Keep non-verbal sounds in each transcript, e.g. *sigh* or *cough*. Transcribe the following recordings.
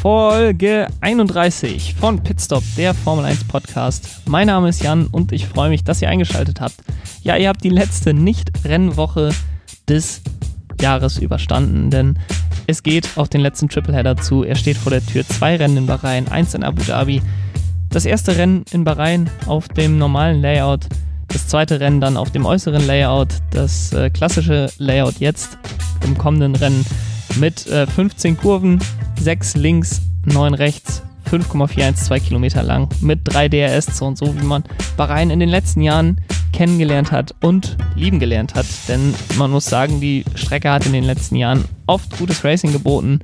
Folge 31 von Pitstop, der Formel 1 Podcast. Mein Name ist Jan und ich freue mich, dass ihr eingeschaltet habt. Ja, ihr habt die letzte Nicht-Rennwoche des Jahres überstanden, denn es geht auf den letzten Tripleheader zu. Er steht vor der Tür. Zwei Rennen in Bahrain, eins in Abu Dhabi. Das erste Rennen in Bahrain auf dem normalen Layout. Das zweite Rennen dann auf dem äußeren Layout. Das äh, klassische Layout jetzt im kommenden Rennen mit äh, 15 Kurven, 6 links, 9 rechts, 5,412 Kilometer lang mit 3 DRS-Zonen, so wie man Bahrain in den letzten Jahren kennengelernt hat und lieben gelernt hat. Denn man muss sagen, die Strecke hat in den letzten Jahren oft gutes Racing geboten.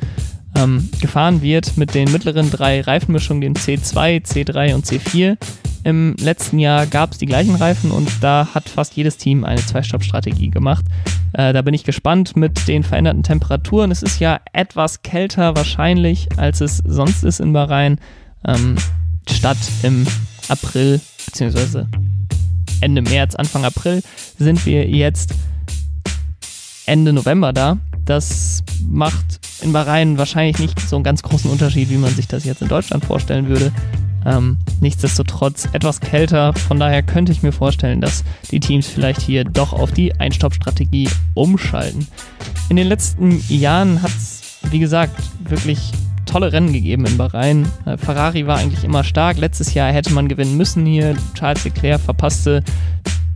Ähm, gefahren wird mit den mittleren drei Reifenmischungen, den C2, C3 und C4. Im letzten Jahr gab es die gleichen Reifen und da hat fast jedes Team eine Zwei-Stopp-Strategie gemacht. Äh, da bin ich gespannt mit den veränderten Temperaturen. Es ist ja etwas kälter wahrscheinlich, als es sonst ist in Bahrain. Ähm, statt im April bzw. Ende März, Anfang April sind wir jetzt Ende November da. Das macht in Bahrain wahrscheinlich nicht so einen ganz großen Unterschied, wie man sich das jetzt in Deutschland vorstellen würde. Ähm, nichtsdestotrotz etwas kälter. Von daher könnte ich mir vorstellen, dass die Teams vielleicht hier doch auf die Einstoppstrategie umschalten. In den letzten Jahren hat es, wie gesagt, wirklich tolle Rennen gegeben in Bahrain. Äh, Ferrari war eigentlich immer stark. Letztes Jahr hätte man gewinnen müssen hier. Charles Leclerc verpasste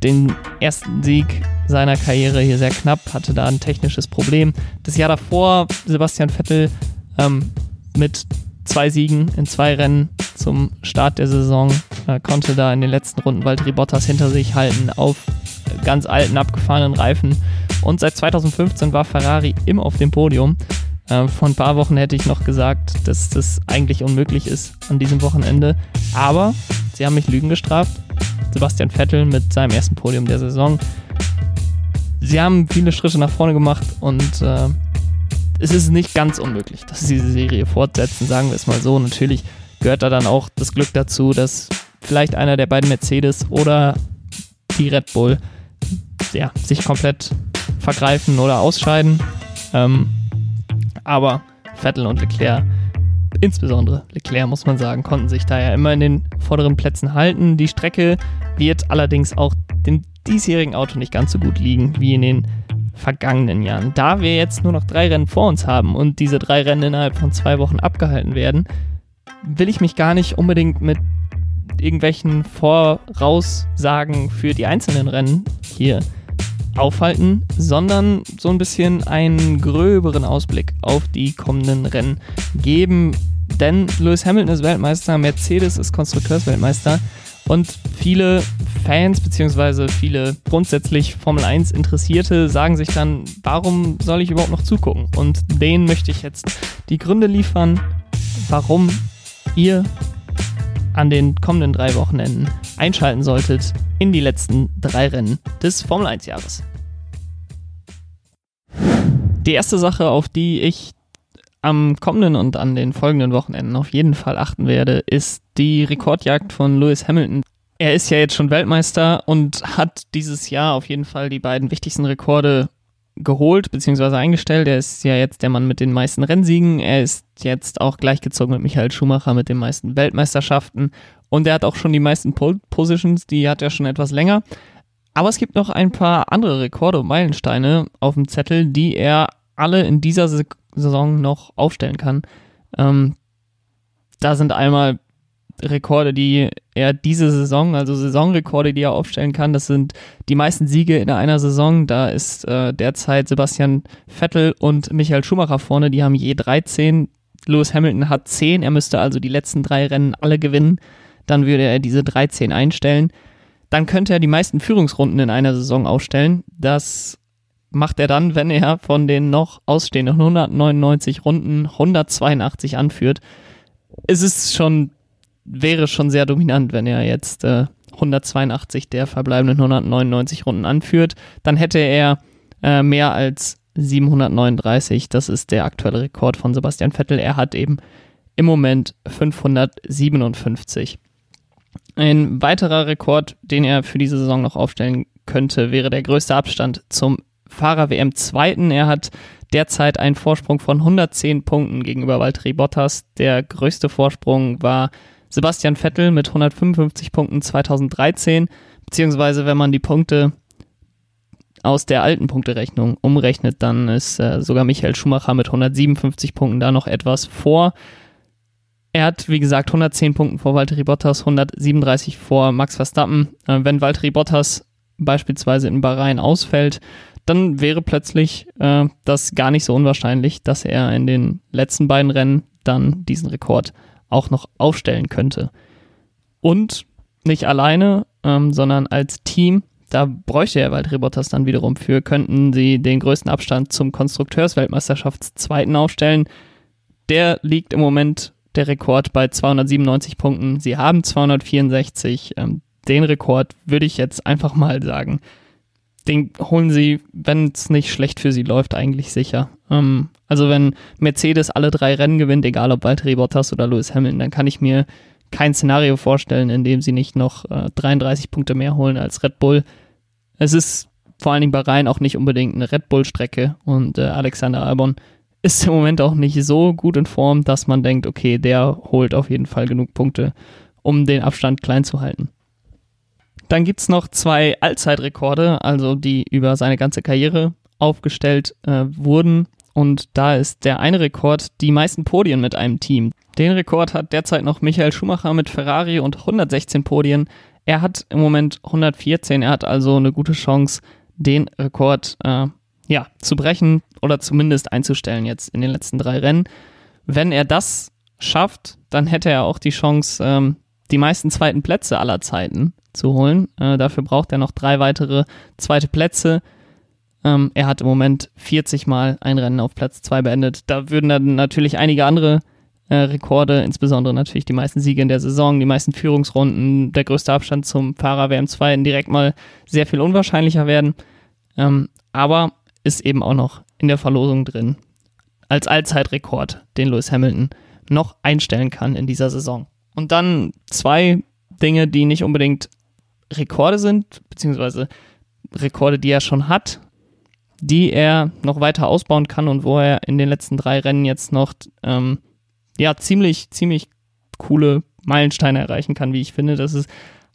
den ersten Sieg seiner Karriere hier sehr knapp, hatte da ein technisches Problem. Das Jahr davor Sebastian Vettel ähm, mit zwei Siegen in zwei Rennen zum Start der Saison. Er konnte da in den letzten Runden Valtteri Bottas hinter sich halten auf ganz alten, abgefahrenen Reifen. Und seit 2015 war Ferrari immer auf dem Podium. Äh, vor ein paar Wochen hätte ich noch gesagt, dass das eigentlich unmöglich ist an diesem Wochenende. Aber sie haben mich Lügen gestraft. Sebastian Vettel mit seinem ersten Podium der Saison. Sie haben viele Schritte nach vorne gemacht und äh, es ist nicht ganz unmöglich, dass sie diese Serie fortsetzen, sagen wir es mal so. Natürlich gehört da dann auch das Glück dazu, dass vielleicht einer der beiden Mercedes oder die Red Bull ja, sich komplett vergreifen oder ausscheiden. Ähm, aber Vettel und Leclerc, insbesondere Leclerc muss man sagen, konnten sich da ja immer in den vorderen Plätzen halten. Die Strecke wird allerdings auch dem diesjährigen Auto nicht ganz so gut liegen wie in den vergangenen Jahren. Da wir jetzt nur noch drei Rennen vor uns haben und diese drei Rennen innerhalb von zwei Wochen abgehalten werden, will ich mich gar nicht unbedingt mit irgendwelchen Voraussagen für die einzelnen Rennen hier aufhalten, sondern so ein bisschen einen gröberen Ausblick auf die kommenden Rennen geben. Denn Lewis Hamilton ist Weltmeister, Mercedes ist Konstrukteursweltmeister und viele Fans beziehungsweise viele grundsätzlich Formel 1 Interessierte sagen sich dann, warum soll ich überhaupt noch zugucken? Und denen möchte ich jetzt die Gründe liefern, warum ihr an den kommenden drei Wochenenden einschalten solltet in die letzten drei Rennen des Formel 1 Jahres. Die erste Sache, auf die ich am kommenden und an den folgenden Wochenenden auf jeden Fall achten werde, ist die Rekordjagd von Lewis Hamilton. Er ist ja jetzt schon Weltmeister und hat dieses Jahr auf jeden Fall die beiden wichtigsten Rekorde geholt bzw. eingestellt. Er ist ja jetzt der Mann mit den meisten Rennsiegen. Er ist jetzt auch gleichgezogen mit Michael Schumacher mit den meisten Weltmeisterschaften. Und er hat auch schon die meisten Pole Positions, die hat er schon etwas länger. Aber es gibt noch ein paar andere Rekorde und Meilensteine auf dem Zettel, die er alle in dieser Saison noch aufstellen kann. Ähm, da sind einmal Rekorde, die er diese Saison, also Saisonrekorde, die er aufstellen kann. Das sind die meisten Siege in einer Saison. Da ist äh, derzeit Sebastian Vettel und Michael Schumacher vorne. Die haben je 13. Lewis Hamilton hat 10. Er müsste also die letzten drei Rennen alle gewinnen. Dann würde er diese 13 einstellen. Dann könnte er die meisten Führungsrunden in einer Saison aufstellen. Das macht er dann, wenn er von den noch ausstehenden 199 Runden 182 anführt. Es ist schon, wäre schon sehr dominant, wenn er jetzt äh, 182 der verbleibenden 199 Runden anführt. Dann hätte er äh, mehr als 739. Das ist der aktuelle Rekord von Sebastian Vettel. Er hat eben im Moment 557. Ein weiterer Rekord, den er für diese Saison noch aufstellen könnte, wäre der größte Abstand zum Fahrer-WM Zweiten. Er hat derzeit einen Vorsprung von 110 Punkten gegenüber Valtteri Bottas. Der größte Vorsprung war Sebastian Vettel mit 155 Punkten 2013, beziehungsweise wenn man die Punkte aus der alten Punkterechnung umrechnet, dann ist äh, sogar Michael Schumacher mit 157 Punkten da noch etwas vor. Er hat, wie gesagt, 110 Punkte vor Valtteri Bottas, 137 vor Max Verstappen. Äh, wenn Valtteri Bottas beispielsweise in Bahrain ausfällt, dann wäre plötzlich äh, das gar nicht so unwahrscheinlich, dass er in den letzten beiden Rennen dann diesen Rekord auch noch aufstellen könnte. Und nicht alleine, ähm, sondern als Team, da bräuchte er Bottas dann wiederum für, könnten sie den größten Abstand zum Konstrukteursweltmeisterschaftszweiten aufstellen. Der liegt im Moment der Rekord bei 297 Punkten. Sie haben 264. Ähm, den Rekord würde ich jetzt einfach mal sagen, den holen sie, wenn es nicht schlecht für sie läuft, eigentlich sicher. Ähm, also wenn Mercedes alle drei Rennen gewinnt, egal ob Valtteri Bottas oder Lewis Hamilton, dann kann ich mir kein Szenario vorstellen, in dem sie nicht noch äh, 33 Punkte mehr holen als Red Bull. Es ist vor allen Dingen bei Rhein auch nicht unbedingt eine Red Bull-Strecke und äh, Alexander Albon ist im Moment auch nicht so gut in Form, dass man denkt, okay, der holt auf jeden Fall genug Punkte, um den Abstand klein zu halten. Dann gibt es noch zwei Allzeitrekorde, also die über seine ganze Karriere aufgestellt äh, wurden. Und da ist der eine Rekord die meisten Podien mit einem Team. Den Rekord hat derzeit noch Michael Schumacher mit Ferrari und 116 Podien. Er hat im Moment 114. Er hat also eine gute Chance, den Rekord äh, ja, zu brechen oder zumindest einzustellen jetzt in den letzten drei Rennen. Wenn er das schafft, dann hätte er auch die Chance, ähm, die meisten zweiten Plätze aller Zeiten zu holen. Äh, dafür braucht er noch drei weitere zweite Plätze. Ähm, er hat im Moment 40 Mal ein Rennen auf Platz 2 beendet. Da würden dann natürlich einige andere äh, Rekorde, insbesondere natürlich die meisten Siege in der Saison, die meisten Führungsrunden, der größte Abstand zum Fahrer WM2 direkt mal sehr viel unwahrscheinlicher werden. Ähm, aber ist eben auch noch in der Verlosung drin als Allzeitrekord, den Lewis Hamilton noch einstellen kann in dieser Saison. Und dann zwei Dinge, die nicht unbedingt Rekorde sind, beziehungsweise Rekorde, die er schon hat, die er noch weiter ausbauen kann und wo er in den letzten drei Rennen jetzt noch ähm, ja ziemlich, ziemlich coole Meilensteine erreichen kann, wie ich finde. Das ist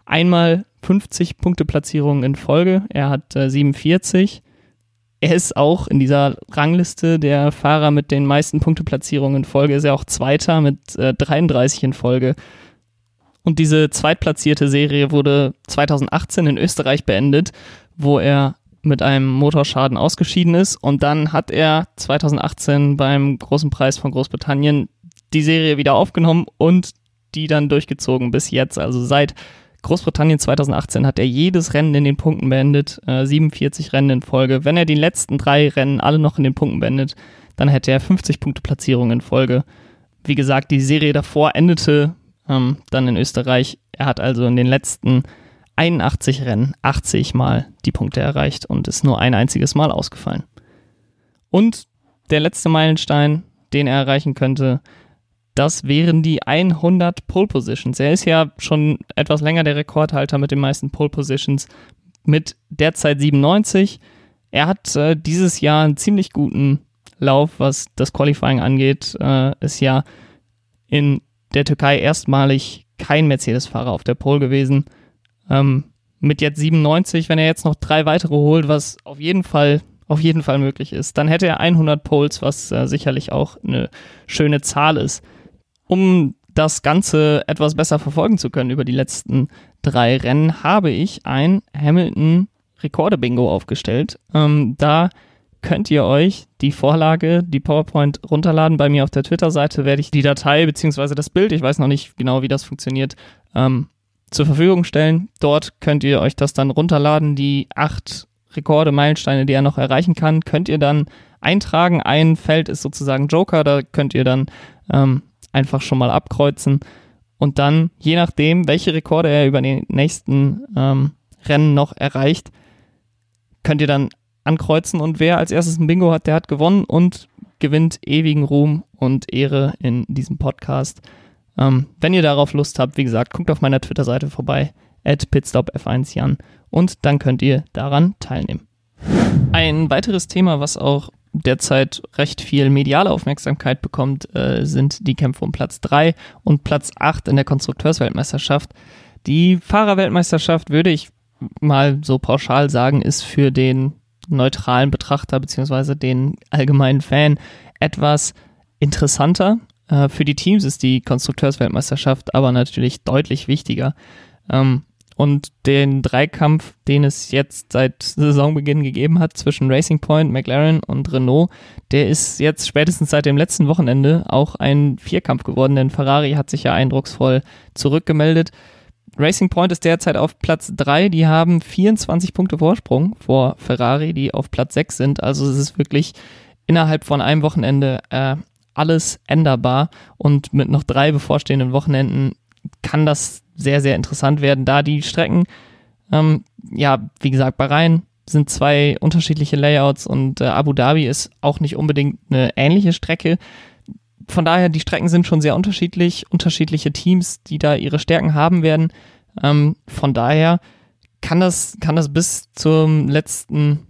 einmal 50 Punkte Platzierungen in Folge. Er hat äh, 47. Er ist auch in dieser Rangliste der Fahrer mit den meisten Punkteplatzierungen in Folge. Ist er auch Zweiter mit äh, 33 in Folge. Und diese zweitplatzierte Serie wurde 2018 in Österreich beendet, wo er mit einem Motorschaden ausgeschieden ist. Und dann hat er 2018 beim Großen Preis von Großbritannien die Serie wieder aufgenommen und die dann durchgezogen bis jetzt. Also seit Großbritannien 2018 hat er jedes Rennen in den Punkten beendet, äh, 47 Rennen in Folge. Wenn er die letzten drei Rennen alle noch in den Punkten beendet, dann hätte er 50 Punkte Platzierung in Folge. Wie gesagt, die Serie davor endete ähm, dann in Österreich. Er hat also in den letzten 81 Rennen 80 Mal die Punkte erreicht und ist nur ein einziges Mal ausgefallen. Und der letzte Meilenstein, den er erreichen könnte, das wären die 100 Pole Positions. Er ist ja schon etwas länger der Rekordhalter mit den meisten Pole Positions mit derzeit 97. Er hat äh, dieses Jahr einen ziemlich guten Lauf, was das Qualifying angeht. Äh, ist ja in der Türkei erstmalig kein Mercedes-Fahrer auf der Pole gewesen. Ähm, mit jetzt 97, wenn er jetzt noch drei weitere holt, was auf jeden Fall auf jeden Fall möglich ist, dann hätte er 100 Poles, was äh, sicherlich auch eine schöne Zahl ist. Um das Ganze etwas besser verfolgen zu können über die letzten drei Rennen, habe ich ein Hamilton Rekorde-Bingo aufgestellt. Ähm, da könnt ihr euch die Vorlage, die PowerPoint runterladen. Bei mir auf der Twitter-Seite werde ich die Datei bzw. das Bild, ich weiß noch nicht genau, wie das funktioniert, ähm, zur Verfügung stellen. Dort könnt ihr euch das dann runterladen. Die acht Rekorde, Meilensteine, die er noch erreichen kann, könnt ihr dann eintragen. Ein Feld ist sozusagen Joker, da könnt ihr dann ähm, einfach schon mal abkreuzen. Und dann, je nachdem, welche Rekorde er über die nächsten ähm, Rennen noch erreicht, könnt ihr dann ankreuzen und wer als erstes ein Bingo hat, der hat gewonnen und gewinnt ewigen Ruhm und Ehre in diesem Podcast. Ähm, wenn ihr darauf Lust habt, wie gesagt, guckt auf meiner Twitter-Seite vorbei, at pitstopf1jan und dann könnt ihr daran teilnehmen. Ein weiteres Thema, was auch derzeit recht viel mediale Aufmerksamkeit bekommt, äh, sind die Kämpfe um Platz 3 und Platz 8 in der Konstrukteursweltmeisterschaft. Die Fahrerweltmeisterschaft würde ich mal so pauschal sagen, ist für den neutralen Betrachter beziehungsweise den allgemeinen Fan etwas interessanter. Äh, für die Teams ist die Konstrukteursweltmeisterschaft aber natürlich deutlich wichtiger. Ähm, und den Dreikampf, den es jetzt seit Saisonbeginn gegeben hat zwischen Racing Point, McLaren und Renault, der ist jetzt spätestens seit dem letzten Wochenende auch ein Vierkampf geworden, denn Ferrari hat sich ja eindrucksvoll zurückgemeldet. Racing Point ist derzeit auf Platz 3, die haben 24 Punkte Vorsprung vor Ferrari, die auf Platz 6 sind. Also es ist wirklich innerhalb von einem Wochenende äh, alles änderbar und mit noch drei bevorstehenden Wochenenden kann das sehr, sehr interessant werden, da die Strecken, ähm, ja, wie gesagt, Bahrain sind zwei unterschiedliche Layouts und äh, Abu Dhabi ist auch nicht unbedingt eine ähnliche Strecke. Von daher, die Strecken sind schon sehr unterschiedlich, unterschiedliche Teams, die da ihre Stärken haben werden. Ähm, von daher kann das, kann das bis zum letzten,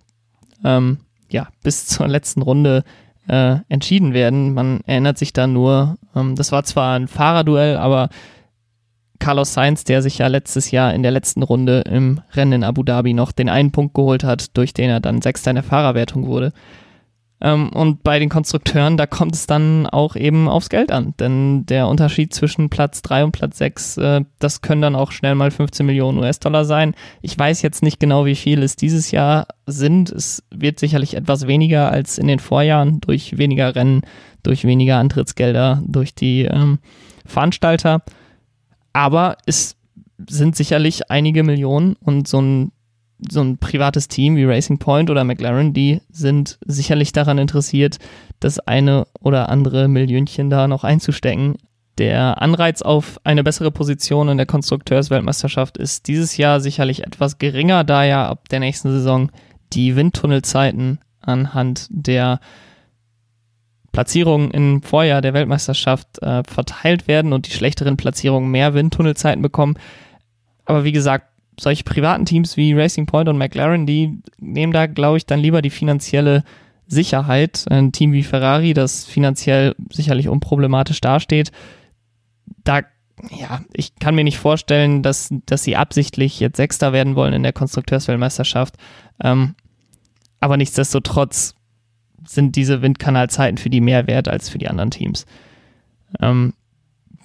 ähm, ja, bis zur letzten Runde äh, entschieden werden. Man erinnert sich da nur, ähm, das war zwar ein Fahrerduell, aber Carlos Sainz, der sich ja letztes Jahr in der letzten Runde im Rennen in Abu Dhabi noch den einen Punkt geholt hat, durch den er dann Sechster in der Fahrerwertung wurde. Ähm, und bei den Konstrukteuren, da kommt es dann auch eben aufs Geld an. Denn der Unterschied zwischen Platz 3 und Platz 6, äh, das können dann auch schnell mal 15 Millionen US-Dollar sein. Ich weiß jetzt nicht genau, wie viel es dieses Jahr sind. Es wird sicherlich etwas weniger als in den Vorjahren durch weniger Rennen, durch weniger Antrittsgelder, durch die ähm, Veranstalter. Aber es sind sicherlich einige Millionen und so ein, so ein privates Team wie Racing Point oder McLaren, die sind sicherlich daran interessiert, das eine oder andere Millionchen da noch einzustecken. Der Anreiz auf eine bessere Position in der Konstrukteursweltmeisterschaft ist dieses Jahr sicherlich etwas geringer, da ja ab der nächsten Saison die Windtunnelzeiten anhand der Platzierungen im Vorjahr der Weltmeisterschaft äh, verteilt werden und die schlechteren Platzierungen mehr Windtunnelzeiten bekommen. Aber wie gesagt, solche privaten Teams wie Racing Point und McLaren, die nehmen da, glaube ich, dann lieber die finanzielle Sicherheit. Ein Team wie Ferrari, das finanziell sicherlich unproblematisch dasteht, da, ja, ich kann mir nicht vorstellen, dass, dass sie absichtlich jetzt Sechster werden wollen in der Konstrukteursweltmeisterschaft. Ähm, aber nichtsdestotrotz sind diese Windkanalzeiten für die mehr wert als für die anderen Teams. Ähm,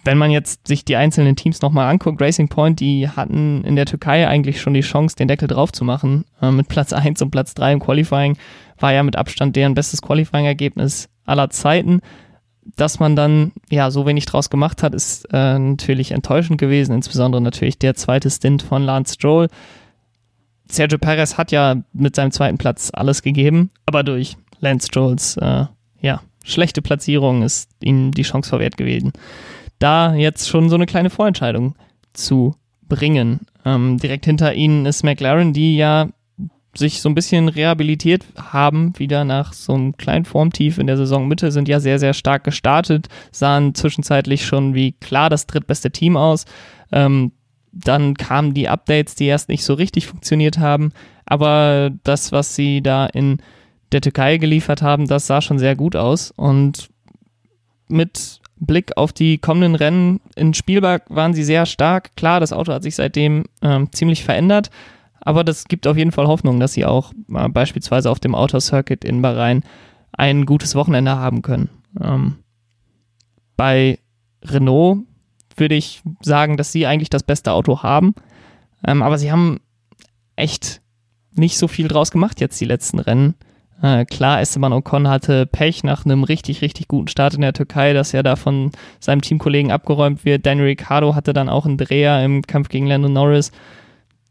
wenn man jetzt sich die einzelnen Teams nochmal anguckt, Racing Point, die hatten in der Türkei eigentlich schon die Chance, den Deckel drauf zu machen. Äh, mit Platz 1 und Platz 3 im Qualifying war ja mit Abstand deren bestes Qualifying-Ergebnis aller Zeiten. Dass man dann ja so wenig draus gemacht hat, ist äh, natürlich enttäuschend gewesen, insbesondere natürlich der zweite Stint von Lance Stroll. Sergio Perez hat ja mit seinem zweiten Platz alles gegeben, aber durch Lance Strolls äh, ja, schlechte Platzierung ist ihnen die Chance verwehrt gewesen. Da jetzt schon so eine kleine Vorentscheidung zu bringen. Ähm, direkt hinter ihnen ist McLaren, die ja sich so ein bisschen rehabilitiert haben, wieder nach so einem kleinen Formtief in der Saisonmitte, sind ja sehr, sehr stark gestartet, sahen zwischenzeitlich schon wie klar das drittbeste Team aus. Ähm, dann kamen die Updates, die erst nicht so richtig funktioniert haben, aber das, was sie da in der Türkei geliefert haben, das sah schon sehr gut aus. Und mit Blick auf die kommenden Rennen in Spielberg waren sie sehr stark. Klar, das Auto hat sich seitdem ähm, ziemlich verändert, aber das gibt auf jeden Fall Hoffnung, dass sie auch äh, beispielsweise auf dem Outer Circuit in Bahrain ein gutes Wochenende haben können. Ähm, bei Renault würde ich sagen, dass sie eigentlich das beste Auto haben, ähm, aber sie haben echt nicht so viel draus gemacht jetzt die letzten Rennen. Äh, klar, Esteban Ocon hatte Pech nach einem richtig, richtig guten Start in der Türkei, dass er da von seinem Teamkollegen abgeräumt wird. Daniel Ricciardo hatte dann auch einen Dreher im Kampf gegen Lando Norris.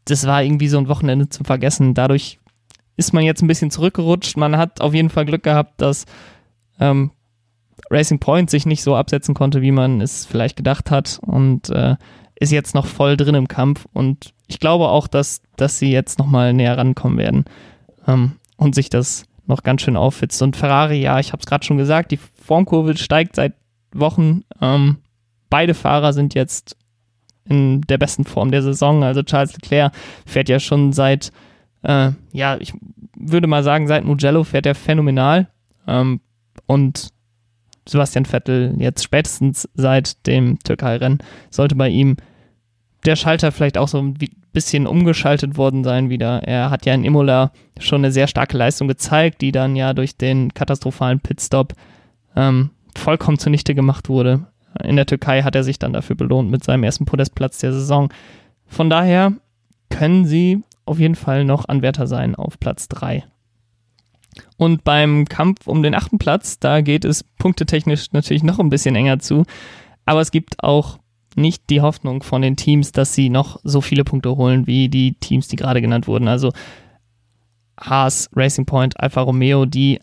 Das war irgendwie so ein Wochenende zum Vergessen. Dadurch ist man jetzt ein bisschen zurückgerutscht. Man hat auf jeden Fall Glück gehabt, dass ähm, Racing Point sich nicht so absetzen konnte, wie man es vielleicht gedacht hat und äh, ist jetzt noch voll drin im Kampf. Und ich glaube auch, dass, dass sie jetzt nochmal näher rankommen werden ähm, und sich das noch ganz schön aufhitzt. Und Ferrari, ja, ich habe es gerade schon gesagt, die Formkurve steigt seit Wochen. Ähm, beide Fahrer sind jetzt in der besten Form der Saison. Also Charles Leclerc fährt ja schon seit, äh, ja, ich würde mal sagen, seit Mugello fährt er phänomenal. Ähm, und Sebastian Vettel jetzt spätestens seit dem Türkei-Rennen sollte bei ihm der Schalter vielleicht auch so bisschen umgeschaltet worden sein wieder. Er hat ja in Imola schon eine sehr starke Leistung gezeigt, die dann ja durch den katastrophalen Pitstop ähm, vollkommen zunichte gemacht wurde. In der Türkei hat er sich dann dafür belohnt mit seinem ersten Podestplatz der Saison. Von daher können sie auf jeden Fall noch Anwärter sein auf Platz 3. Und beim Kampf um den achten Platz, da geht es punktetechnisch natürlich noch ein bisschen enger zu. Aber es gibt auch nicht die Hoffnung von den Teams, dass sie noch so viele Punkte holen wie die Teams, die gerade genannt wurden. Also Haas, Racing Point, Alfa Romeo, die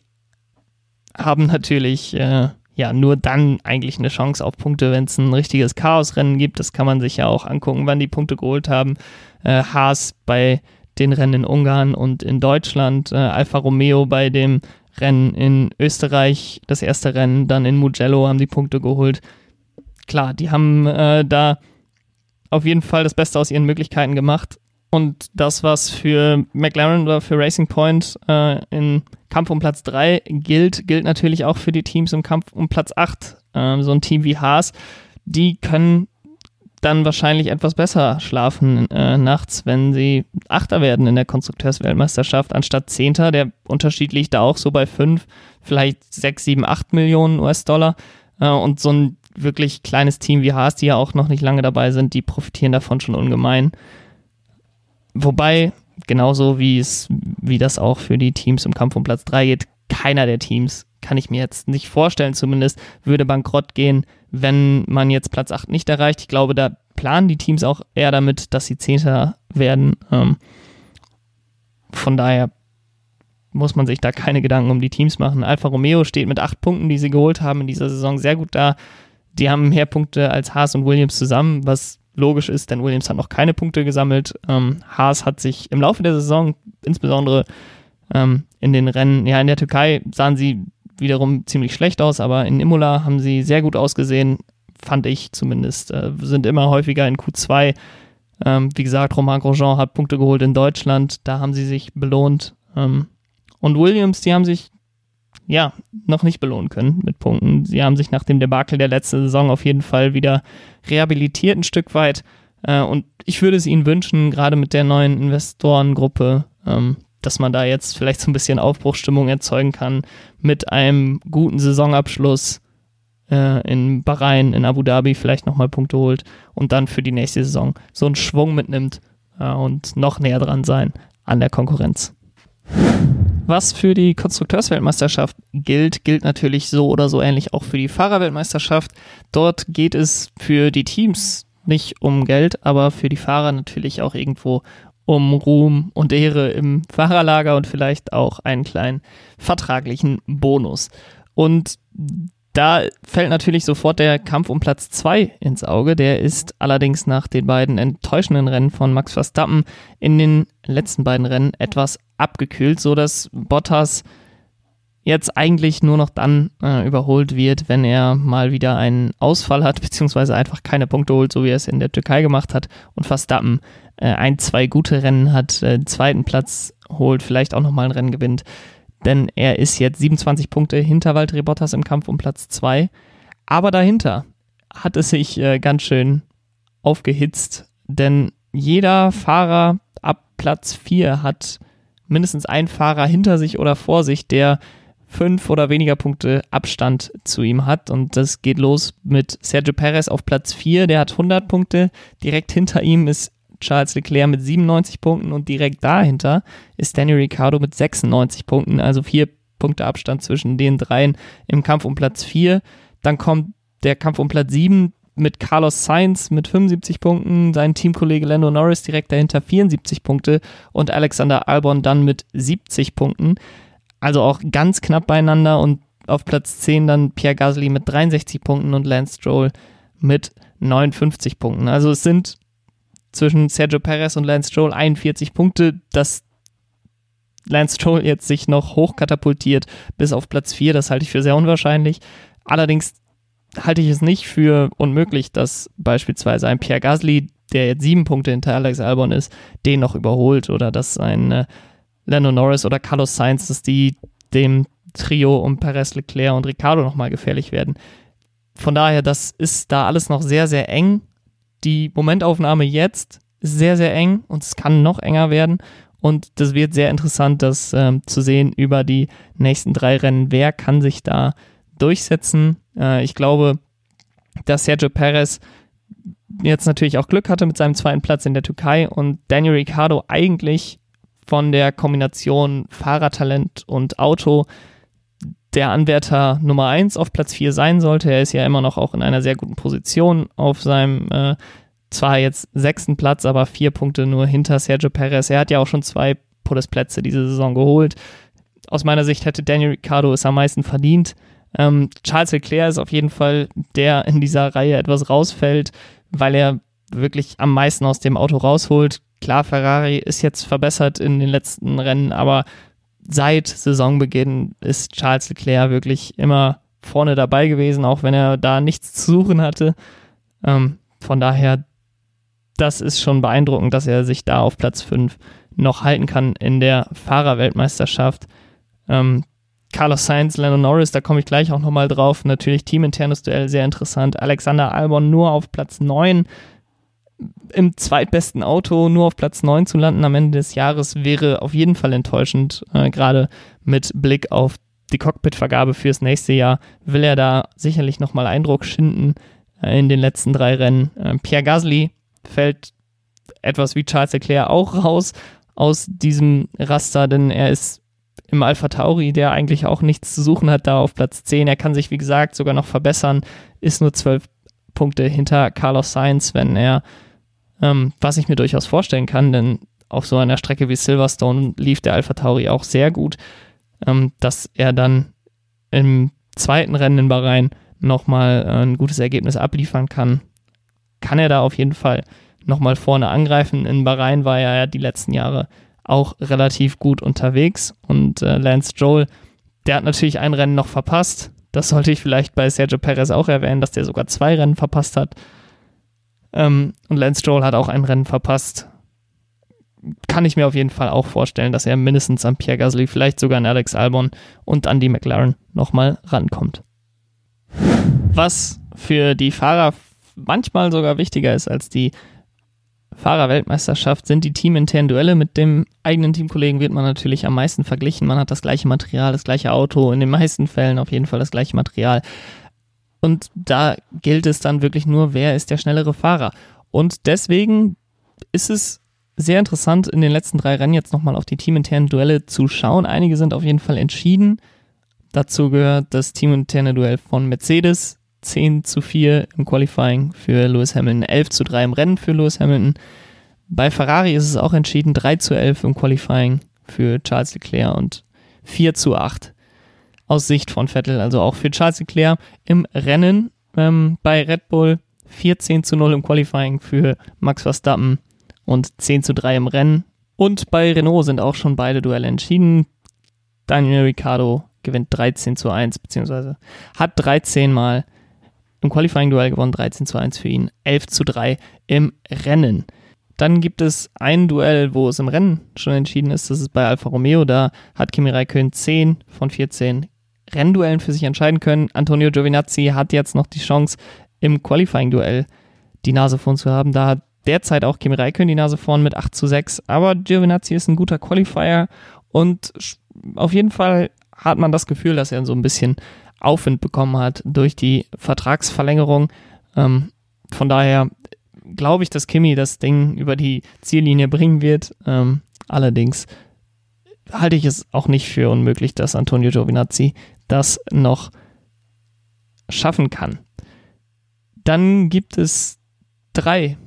haben natürlich äh, ja nur dann eigentlich eine Chance auf Punkte, wenn es ein richtiges Chaosrennen gibt. Das kann man sich ja auch angucken, wann die Punkte geholt haben. Äh, Haas bei den Rennen in Ungarn und in Deutschland, äh, Alfa Romeo bei dem Rennen in Österreich, das erste Rennen, dann in Mugello haben die Punkte geholt klar, die haben äh, da auf jeden Fall das Beste aus ihren Möglichkeiten gemacht. Und das, was für McLaren oder für Racing Point äh, im Kampf um Platz 3 gilt, gilt natürlich auch für die Teams im Kampf um Platz 8. Ähm, so ein Team wie Haas, die können dann wahrscheinlich etwas besser schlafen äh, nachts, wenn sie Achter werden in der Konstrukteursweltmeisterschaft anstatt Zehnter. Der Unterschied liegt da auch so bei 5, vielleicht 6, 7, 8 Millionen US-Dollar. Äh, und so ein wirklich kleines Team wie Haas, die ja auch noch nicht lange dabei sind, die profitieren davon schon ungemein. Wobei, genauso wie es, wie das auch für die Teams im Kampf um Platz 3 geht, keiner der Teams, kann ich mir jetzt nicht vorstellen, zumindest, würde bankrott gehen, wenn man jetzt Platz 8 nicht erreicht. Ich glaube, da planen die Teams auch eher damit, dass sie Zehnter werden. Ähm, von daher muss man sich da keine Gedanken um die Teams machen. Alfa Romeo steht mit acht Punkten, die sie geholt haben in dieser Saison, sehr gut da die haben mehr Punkte als Haas und Williams zusammen, was logisch ist, denn Williams hat noch keine Punkte gesammelt. Ähm, Haas hat sich im Laufe der Saison, insbesondere ähm, in den Rennen, ja, in der Türkei sahen sie wiederum ziemlich schlecht aus, aber in Imola haben sie sehr gut ausgesehen, fand ich zumindest. Äh, sind immer häufiger in Q2. Ähm, wie gesagt, Romain Grosjean hat Punkte geholt in Deutschland, da haben sie sich belohnt. Ähm, und Williams, die haben sich ja, noch nicht belohnen können mit Punkten. Sie haben sich nach dem Debakel der letzten Saison auf jeden Fall wieder rehabilitiert ein Stück weit. Äh, und ich würde es ihnen wünschen, gerade mit der neuen Investorengruppe, ähm, dass man da jetzt vielleicht so ein bisschen Aufbruchsstimmung erzeugen kann mit einem guten Saisonabschluss äh, in Bahrain, in Abu Dhabi vielleicht nochmal Punkte holt und dann für die nächste Saison so einen Schwung mitnimmt äh, und noch näher dran sein an der Konkurrenz. Was für die Konstrukteursweltmeisterschaft gilt, gilt natürlich so oder so ähnlich auch für die Fahrerweltmeisterschaft. Dort geht es für die Teams nicht um Geld, aber für die Fahrer natürlich auch irgendwo um Ruhm und Ehre im Fahrerlager und vielleicht auch einen kleinen vertraglichen Bonus. Und da fällt natürlich sofort der Kampf um Platz 2 ins Auge. Der ist allerdings nach den beiden enttäuschenden Rennen von Max Verstappen in den letzten beiden Rennen etwas abgekühlt, so dass Bottas jetzt eigentlich nur noch dann äh, überholt wird, wenn er mal wieder einen Ausfall hat, *laughs* beziehungsweise einfach keine Punkte holt, so wie er es in der Türkei gemacht hat und Verstappen äh, ein, zwei gute Rennen hat, äh, zweiten Platz holt, vielleicht auch nochmal ein Rennen gewinnt, denn er ist jetzt 27 Punkte hinter Valtteri Bottas im Kampf um Platz 2, aber dahinter hat es sich äh, ganz schön aufgehitzt, denn jeder Fahrer ab Platz 4 hat mindestens ein Fahrer hinter sich oder vor sich, der fünf oder weniger Punkte Abstand zu ihm hat. Und das geht los mit Sergio Perez auf Platz 4, der hat 100 Punkte. Direkt hinter ihm ist Charles Leclerc mit 97 Punkten und direkt dahinter ist Daniel Ricciardo mit 96 Punkten, also vier Punkte Abstand zwischen den dreien im Kampf um Platz 4. Dann kommt der Kampf um Platz 7 mit Carlos Sainz mit 75 Punkten, sein Teamkollege Lando Norris direkt dahinter 74 Punkte und Alexander Albon dann mit 70 Punkten. Also auch ganz knapp beieinander und auf Platz 10 dann Pierre Gasly mit 63 Punkten und Lance Stroll mit 59 Punkten. Also es sind zwischen Sergio Perez und Lance Stroll 41 Punkte. Dass Lance Stroll jetzt sich noch hochkatapultiert bis auf Platz 4, das halte ich für sehr unwahrscheinlich. Allerdings halte ich es nicht für unmöglich, dass beispielsweise ein Pierre Gasly, der jetzt sieben Punkte hinter Alex Albon ist, den noch überholt oder dass ein äh, Lando Norris oder Carlos Sainz, dass die dem Trio um Perez, Leclerc und Ricardo nochmal gefährlich werden. Von daher, das ist da alles noch sehr, sehr eng. Die Momentaufnahme jetzt ist sehr, sehr eng und es kann noch enger werden. Und das wird sehr interessant, das ähm, zu sehen über die nächsten drei Rennen. Wer kann sich da durchsetzen? Äh, ich glaube, dass Sergio Perez jetzt natürlich auch Glück hatte mit seinem zweiten Platz in der Türkei und Daniel Ricciardo eigentlich von der Kombination Fahrertalent und Auto der Anwärter Nummer 1 auf Platz 4 sein sollte. Er ist ja immer noch auch in einer sehr guten Position auf seinem äh, zwar jetzt sechsten Platz, aber vier Punkte nur hinter Sergio Perez. Er hat ja auch schon zwei Podestplätze diese Saison geholt. Aus meiner Sicht hätte Daniel Ricciardo es am meisten verdient. Ähm, Charles Leclerc ist auf jeden Fall der in dieser Reihe etwas rausfällt, weil er wirklich am meisten aus dem Auto rausholt. Klar, Ferrari ist jetzt verbessert in den letzten Rennen, aber seit Saisonbeginn ist Charles Leclerc wirklich immer vorne dabei gewesen, auch wenn er da nichts zu suchen hatte. Ähm, von daher, das ist schon beeindruckend, dass er sich da auf Platz 5 noch halten kann in der Fahrerweltmeisterschaft. Ähm, Carlos Sainz, Lando Norris, da komme ich gleich auch nochmal drauf. Natürlich teaminternes Duell, sehr interessant. Alexander Albon nur auf Platz 9. Im zweitbesten Auto nur auf Platz 9 zu landen am Ende des Jahres wäre auf jeden Fall enttäuschend. Äh, Gerade mit Blick auf die Cockpit-Vergabe fürs nächste Jahr will er da sicherlich nochmal Eindruck schinden äh, in den letzten drei Rennen. Äh, Pierre Gasly fällt etwas wie Charles Leclerc auch raus aus diesem Raster, denn er ist im Alpha Tauri, der eigentlich auch nichts zu suchen hat, da auf Platz 10. Er kann sich, wie gesagt, sogar noch verbessern, ist nur 12 Punkte hinter Carlos Sainz, wenn er, ähm, was ich mir durchaus vorstellen kann, denn auf so einer Strecke wie Silverstone lief der Alpha Tauri auch sehr gut, ähm, dass er dann im zweiten Rennen in Bahrain nochmal ein gutes Ergebnis abliefern kann, kann er da auf jeden Fall nochmal vorne angreifen. In Bahrain war er ja die letzten Jahre auch relativ gut unterwegs. Und äh, Lance Stroll, der hat natürlich ein Rennen noch verpasst. Das sollte ich vielleicht bei Sergio Perez auch erwähnen, dass der sogar zwei Rennen verpasst hat. Ähm, und Lance Stroll hat auch ein Rennen verpasst. Kann ich mir auf jeden Fall auch vorstellen, dass er mindestens an Pierre Gasly, vielleicht sogar an Alex Albon und an die McLaren nochmal rankommt. Was für die Fahrer manchmal sogar wichtiger ist als die Fahrerweltmeisterschaft sind die teaminternen Duelle. Mit dem eigenen Teamkollegen wird man natürlich am meisten verglichen. Man hat das gleiche Material, das gleiche Auto, in den meisten Fällen auf jeden Fall das gleiche Material. Und da gilt es dann wirklich nur, wer ist der schnellere Fahrer. Und deswegen ist es sehr interessant, in den letzten drei Rennen jetzt nochmal auf die teaminternen Duelle zu schauen. Einige sind auf jeden Fall entschieden. Dazu gehört das teaminterne Duell von Mercedes, 10 zu 4 im Qualifying für Lewis Hamilton, 11 zu 3 im Rennen für Lewis Hamilton. Bei Ferrari ist es auch entschieden, 3 zu 11 im Qualifying für Charles Leclerc und 4 zu 8 aus Sicht von Vettel, also auch für Charles Leclerc im Rennen. Ähm, bei Red Bull 14 zu 0 im Qualifying für Max Verstappen und 10 zu 3 im Rennen. Und bei Renault sind auch schon beide Duelle entschieden. Daniel Ricciardo gewinnt 13 zu 1, beziehungsweise hat 13 Mal im Qualifying-Duell gewonnen, 13 zu 1 für ihn, 11 zu 3 im Rennen. Dann gibt es ein Duell, wo es im Rennen schon entschieden ist. Das ist bei Alfa Romeo. Da hat Kimi Räikkönen 10 von 14 Rennduellen für sich entscheiden können. Antonio Giovinazzi hat jetzt noch die Chance, im Qualifying-Duell die Nase vorn zu haben. Da hat derzeit auch Kimi Räikkönen die Nase vorn mit 8 zu 6. Aber Giovinazzi ist ein guter Qualifier und auf jeden Fall hat man das Gefühl, dass er so ein bisschen Aufwind bekommen hat durch die Vertragsverlängerung. Ähm, von daher glaube ich, dass Kimi das Ding über die Ziellinie bringen wird. Ähm, allerdings halte ich es auch nicht für unmöglich, dass Antonio Giovinazzi das noch schaffen kann. Dann gibt es drei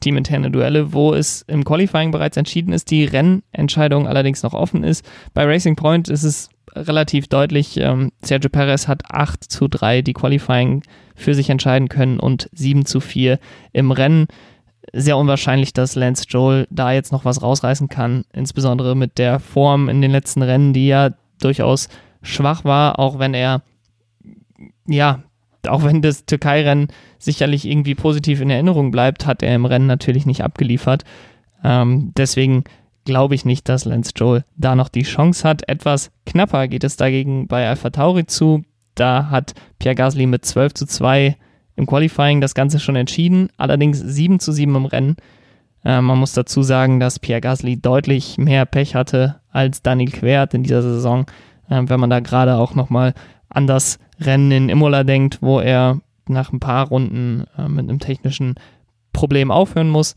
teaminterne Duelle, wo es im Qualifying bereits entschieden ist, die Rennentscheidung allerdings noch offen ist. Bei Racing Point ist es relativ deutlich. Ähm, Sergio Perez hat 8 zu 3 die Qualifying für sich entscheiden können und 7 zu 4 im Rennen. Sehr unwahrscheinlich, dass Lance Joel da jetzt noch was rausreißen kann, insbesondere mit der Form in den letzten Rennen, die ja durchaus schwach war, auch wenn er, ja, auch wenn das Türkei-Rennen sicherlich irgendwie positiv in Erinnerung bleibt, hat er im Rennen natürlich nicht abgeliefert. Ähm, deswegen glaube ich nicht, dass Lance Joel da noch die Chance hat. Etwas knapper geht es dagegen bei Alpha Tauri zu. Da hat Pierre Gasly mit 12 zu 2 im Qualifying das Ganze schon entschieden, allerdings 7 zu 7 im Rennen. Äh, man muss dazu sagen, dass Pierre Gasly deutlich mehr Pech hatte als Daniel Quert in dieser Saison. Äh, wenn man da gerade auch nochmal an das Rennen in Imola denkt, wo er nach ein paar Runden äh, mit einem technischen Problem aufhören muss.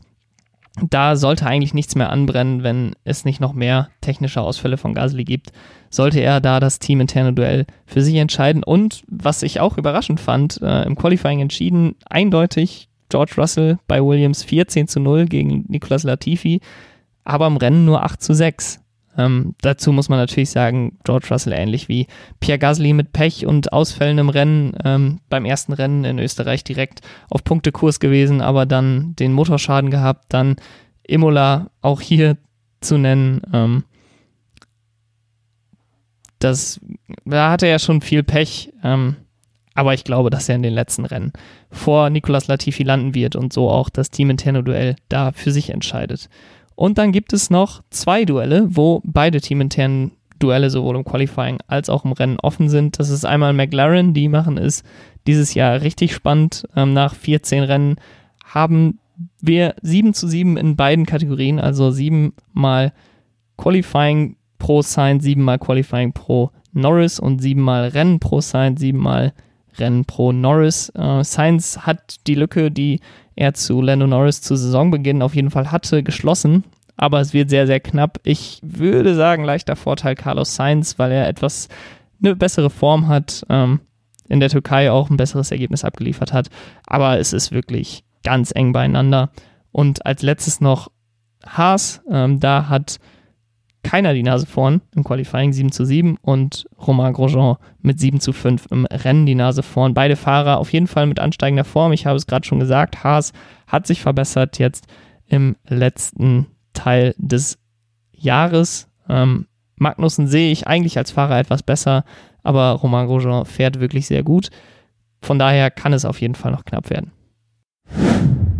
Da sollte eigentlich nichts mehr anbrennen, wenn es nicht noch mehr technische Ausfälle von Gasly gibt. Sollte er da das teaminterne Duell für sich entscheiden und, was ich auch überraschend fand, äh, im Qualifying entschieden, eindeutig George Russell bei Williams 14 zu 0 gegen Nicolas Latifi, aber im Rennen nur 8 zu 6. Ähm, dazu muss man natürlich sagen, George Russell ähnlich wie Pierre Gasly mit Pech und Ausfällen im Rennen, ähm, beim ersten Rennen in Österreich direkt auf Punktekurs gewesen, aber dann den Motorschaden gehabt, dann Imola auch hier zu nennen. Ähm, das, da hatte er schon viel Pech, ähm, aber ich glaube, dass er in den letzten Rennen vor Nicolas Latifi landen wird und so auch das teaminterne Duell da für sich entscheidet. Und dann gibt es noch zwei Duelle, wo beide teaminternen Duelle sowohl im Qualifying als auch im Rennen offen sind. Das ist einmal McLaren, die machen es dieses Jahr richtig spannend. Ähm, nach 14 Rennen haben wir 7 zu 7 in beiden Kategorien, also 7 mal Qualifying pro Sainz, 7 mal Qualifying pro Norris und 7 mal Rennen pro Sainz, 7 mal Rennen pro Norris. Äh, Sainz hat die Lücke, die er zu Lando Norris zu Saisonbeginn auf jeden Fall hatte, geschlossen. Aber es wird sehr, sehr knapp. Ich würde sagen, leichter Vorteil Carlos Sainz, weil er etwas eine bessere Form hat, ähm, in der Türkei auch ein besseres Ergebnis abgeliefert hat. Aber es ist wirklich ganz eng beieinander. Und als letztes noch Haas. Ähm, da hat keiner die Nase vorn im Qualifying 7 zu 7 und Romain Grosjean mit 7 zu 5 im Rennen die Nase vorn. Beide Fahrer auf jeden Fall mit ansteigender Form. Ich habe es gerade schon gesagt, Haas hat sich verbessert jetzt im letzten Teil des Jahres. Ähm, Magnussen sehe ich eigentlich als Fahrer etwas besser, aber Romain Grosjean fährt wirklich sehr gut. Von daher kann es auf jeden Fall noch knapp werden.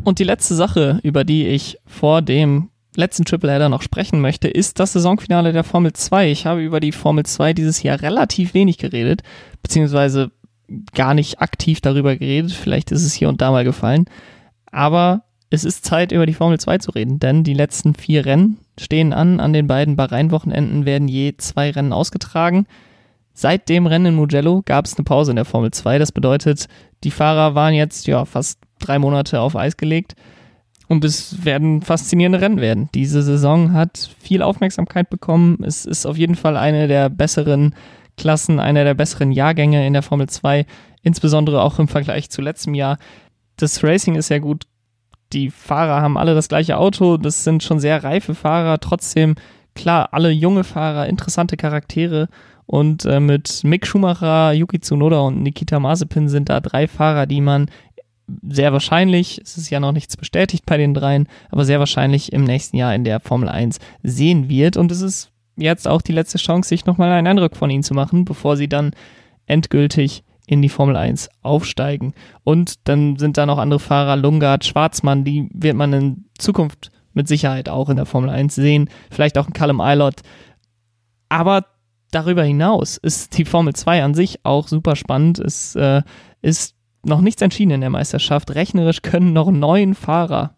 Und die letzte Sache, über die ich vor dem letzten Tripleheader noch sprechen möchte, ist das Saisonfinale der Formel 2. Ich habe über die Formel 2 dieses Jahr relativ wenig geredet, beziehungsweise gar nicht aktiv darüber geredet. Vielleicht ist es hier und da mal gefallen. Aber es ist Zeit, über die Formel 2 zu reden, denn die letzten vier Rennen stehen an. An den beiden Bahrain-Wochenenden werden je zwei Rennen ausgetragen. Seit dem Rennen in Mugello gab es eine Pause in der Formel 2. Das bedeutet, die Fahrer waren jetzt ja fast drei Monate auf Eis gelegt. Und es werden faszinierende Rennen werden. Diese Saison hat viel Aufmerksamkeit bekommen. Es ist auf jeden Fall eine der besseren Klassen, einer der besseren Jahrgänge in der Formel 2, insbesondere auch im Vergleich zu letztem Jahr. Das Racing ist sehr gut. Die Fahrer haben alle das gleiche Auto. Das sind schon sehr reife Fahrer. Trotzdem, klar, alle junge Fahrer, interessante Charaktere. Und äh, mit Mick Schumacher, Yuki Tsunoda und Nikita Mazepin sind da drei Fahrer, die man sehr wahrscheinlich, es ist ja noch nichts bestätigt bei den dreien, aber sehr wahrscheinlich im nächsten Jahr in der Formel 1 sehen wird. Und es ist jetzt auch die letzte Chance, sich nochmal einen Eindruck von ihnen zu machen, bevor sie dann endgültig in die Formel 1 aufsteigen. Und dann sind da noch andere Fahrer, Lungard, Schwarzmann, die wird man in Zukunft mit Sicherheit auch in der Formel 1 sehen. Vielleicht auch ein Callum Eilert. Aber darüber hinaus ist die Formel 2 an sich auch super spannend. Es äh, ist noch nichts entschieden in der Meisterschaft. Rechnerisch können noch neun Fahrer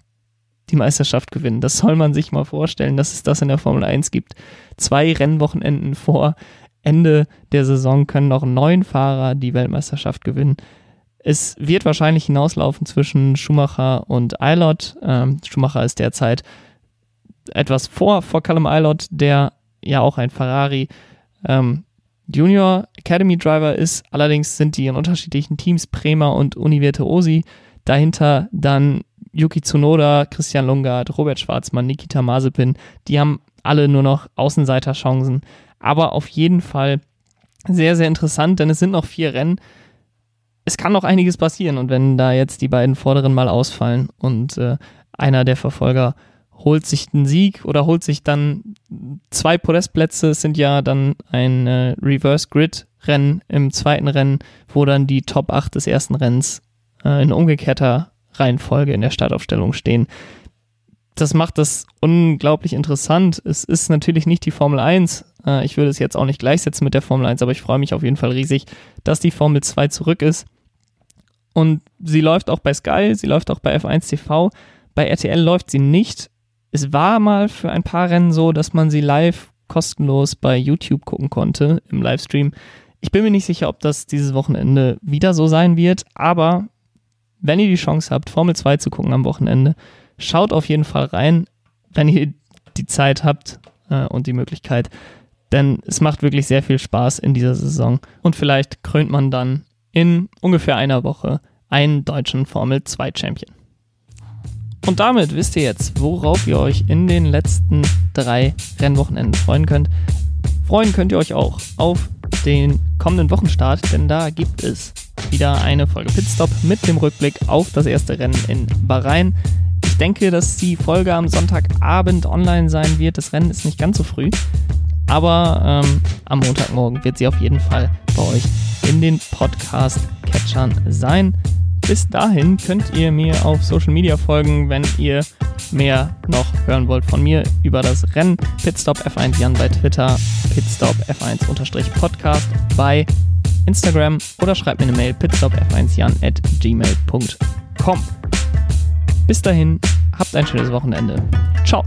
die Meisterschaft gewinnen. Das soll man sich mal vorstellen, dass es das in der Formel 1 gibt. Zwei Rennwochenenden vor Ende der Saison können noch neun Fahrer die Weltmeisterschaft gewinnen. Es wird wahrscheinlich hinauslaufen zwischen Schumacher und Eilert. Ähm, Schumacher ist derzeit etwas vor, vor Callum Eilert, der ja auch ein Ferrari ähm, Junior Academy Driver ist. Allerdings sind die in unterschiedlichen Teams, Prema und Univirtuosi. Dahinter dann Yuki Tsunoda, Christian Lungard, Robert Schwarzmann, Nikita Mazepin. Die haben alle nur noch Außenseiterchancen. Aber auf jeden Fall sehr, sehr interessant, denn es sind noch vier Rennen. Es kann noch einiges passieren und wenn da jetzt die beiden vorderen mal ausfallen und äh, einer der Verfolger holt sich den Sieg oder holt sich dann zwei Podestplätze. Es sind ja dann ein äh, Reverse Grid Rennen im zweiten Rennen, wo dann die Top 8 des ersten Rennens äh, in umgekehrter Reihenfolge in der Startaufstellung stehen. das macht das unglaublich interessant. Es ist natürlich nicht die Formel 1. Äh, ich würde es jetzt auch nicht gleichsetzen mit der Formel 1, aber ich freue mich auf jeden Fall riesig, dass die Formel 2 zurück ist. Und sie läuft auch bei Sky, sie läuft auch bei F1 TV. Bei RTL läuft sie nicht. Es war mal für ein paar Rennen so, dass man sie live kostenlos bei YouTube gucken konnte im Livestream. Ich bin mir nicht sicher, ob das dieses Wochenende wieder so sein wird, aber wenn ihr die Chance habt, Formel 2 zu gucken am Wochenende, Schaut auf jeden Fall rein, wenn ihr die Zeit habt äh, und die Möglichkeit. Denn es macht wirklich sehr viel Spaß in dieser Saison. Und vielleicht krönt man dann in ungefähr einer Woche einen deutschen Formel 2 Champion. Und damit wisst ihr jetzt, worauf ihr euch in den letzten drei Rennwochenenden freuen könnt. Freuen könnt ihr euch auch auf den kommenden Wochenstart, denn da gibt es wieder eine Folge Pitstop mit dem Rückblick auf das erste Rennen in Bahrain. Ich denke, dass die Folge am Sonntagabend online sein wird. Das Rennen ist nicht ganz so früh. Aber ähm, am Montagmorgen wird sie auf jeden Fall bei euch in den Podcast-Catchern sein. Bis dahin könnt ihr mir auf Social Media folgen, wenn ihr mehr noch hören wollt von mir über das Rennen. Pitstop F1 Jan bei Twitter, Pitstop F1-Podcast bei Instagram oder schreibt mir eine Mail pitstopf1jan at gmail.com. Bis dahin, habt ein schönes Wochenende. Ciao.